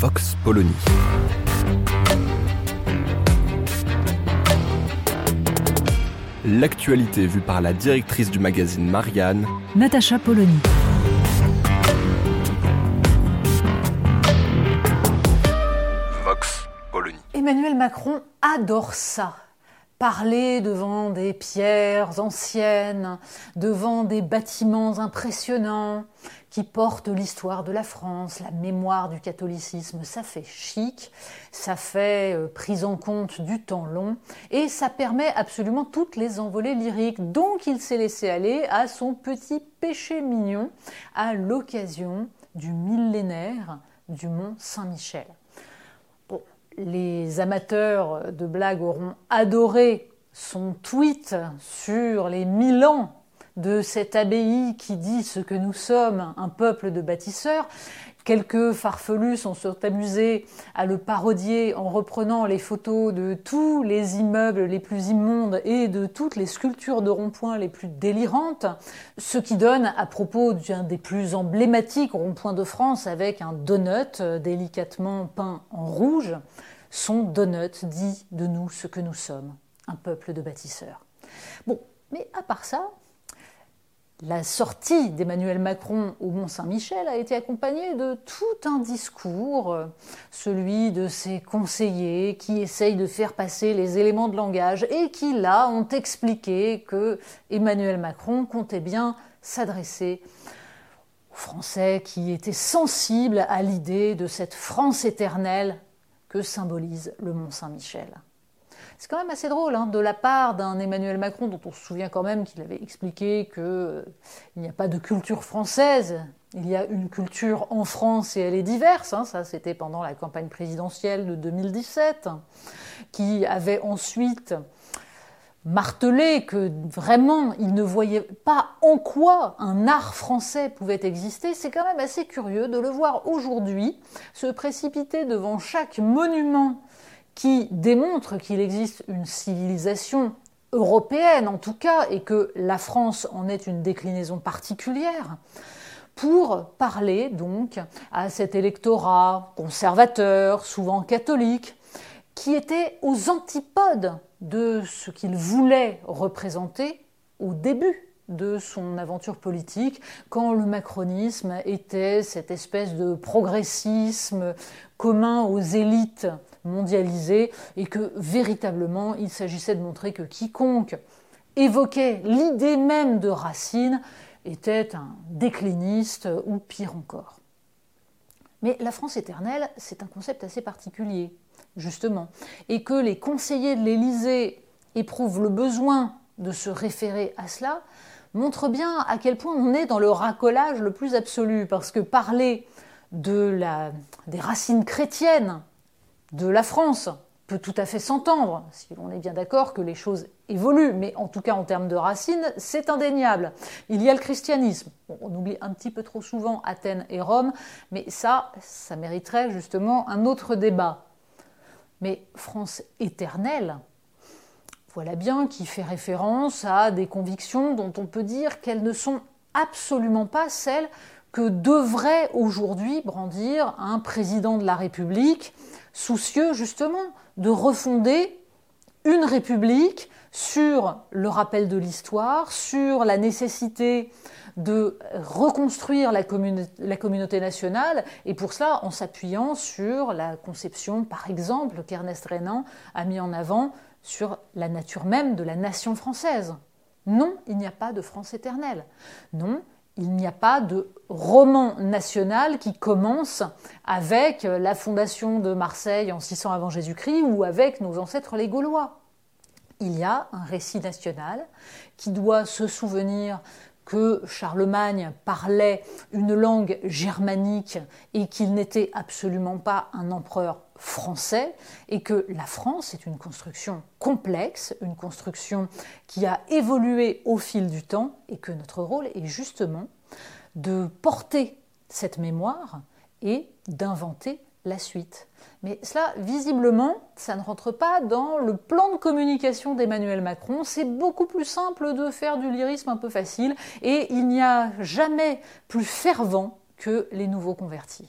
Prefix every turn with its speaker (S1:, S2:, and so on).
S1: Vox Polony. L'actualité vue par la directrice du magazine Marianne,
S2: Natacha Polony.
S1: Vox Polony.
S3: Emmanuel Macron adore ça. Parler devant des pierres anciennes, devant des bâtiments impressionnants qui portent l'histoire de la France, la mémoire du catholicisme, ça fait chic, ça fait euh, prise en compte du temps long et ça permet absolument toutes les envolées lyriques. Donc il s'est laissé aller à son petit péché mignon à l'occasion du millénaire du Mont Saint-Michel les amateurs de blagues auront adoré son tweet sur les mille ans de cette abbaye qui dit ce que nous sommes, un peuple de bâtisseurs. Quelques farfelus sont amusés à le parodier en reprenant les photos de tous les immeubles les plus immondes et de toutes les sculptures de rond-point les plus délirantes, ce qui donne à propos d'un des plus emblématiques ronds-points de France avec un donut délicatement peint en rouge, son donut dit de nous ce que nous sommes, un peuple de bâtisseurs. Bon, mais à part ça, la sortie d'Emmanuel Macron au Mont-Saint-Michel a été accompagnée de tout un discours, celui de ses conseillers qui essayent de faire passer les éléments de langage et qui, là, ont expliqué que Emmanuel Macron comptait bien s'adresser aux Français qui étaient sensibles à l'idée de cette France éternelle que symbolise le Mont Saint-Michel. C'est quand même assez drôle hein, de la part d'un Emmanuel Macron dont on se souvient quand même qu'il avait expliqué qu'il euh, n'y a pas de culture française, il y a une culture en France et elle est diverse. Hein, ça, c'était pendant la campagne présidentielle de 2017, qui avait ensuite martelé que vraiment il ne voyait pas en quoi un art français pouvait exister, c'est quand même assez curieux de le voir aujourd'hui se précipiter devant chaque monument qui démontre qu'il existe une civilisation européenne en tout cas, et que la France en est une déclinaison particulière, pour parler donc à cet électorat conservateur, souvent catholique, qui était aux antipodes de ce qu'il voulait représenter au début de son aventure politique, quand le macronisme était cette espèce de progressisme commun aux élites mondialisées et que véritablement il s'agissait de montrer que quiconque évoquait l'idée même de Racine était un décliniste ou pire encore. Mais la France éternelle, c'est un concept assez particulier, justement, et que les conseillers de l'Élysée éprouvent le besoin de se référer à cela, montre bien à quel point on est dans le racolage le plus absolu, parce que parler de la, des racines chrétiennes de la France peut tout à fait s'entendre, si l'on est bien d'accord que les choses évoluent, mais en tout cas en termes de racines, c'est indéniable. Il y a le christianisme. on oublie un petit peu trop souvent Athènes et Rome, mais ça, ça mériterait justement un autre débat. Mais France éternelle, voilà bien qui fait référence à des convictions dont on peut dire qu'elles ne sont absolument pas celles que devrait aujourd'hui brandir un président de la République, soucieux justement de refonder une République sur le rappel de l'histoire, sur la nécessité de reconstruire la, communauté nationale, et pour cela en s'appuyant sur la conception, par exemple, qu'Ernest Renan a mis en avant sur la nature même de la nation française. Non, il n'y a pas de France éternelle. Non, il n'y a pas de roman national qui commence avec la fondation de Marseille en 600 avant Jésus-Christ ou avec nos ancêtres les Gaulois. Il y a un récit national qui doit se souvenir que Charlemagne parlait une langue germanique et qu'il n'était absolument pas un empereur français et que la France est une construction complexe, une construction qui a évolué au fil du temps et que notre rôle est justement de porter cette mémoire et d'inventer la suite. Mais cela, visiblement, ça ne rentre pas dans le plan de communication d'Emmanuel Macron. C'est beaucoup plus simple de faire du lyrisme un peu facile et il n'y a jamais plus fervent que les nouveaux convertis.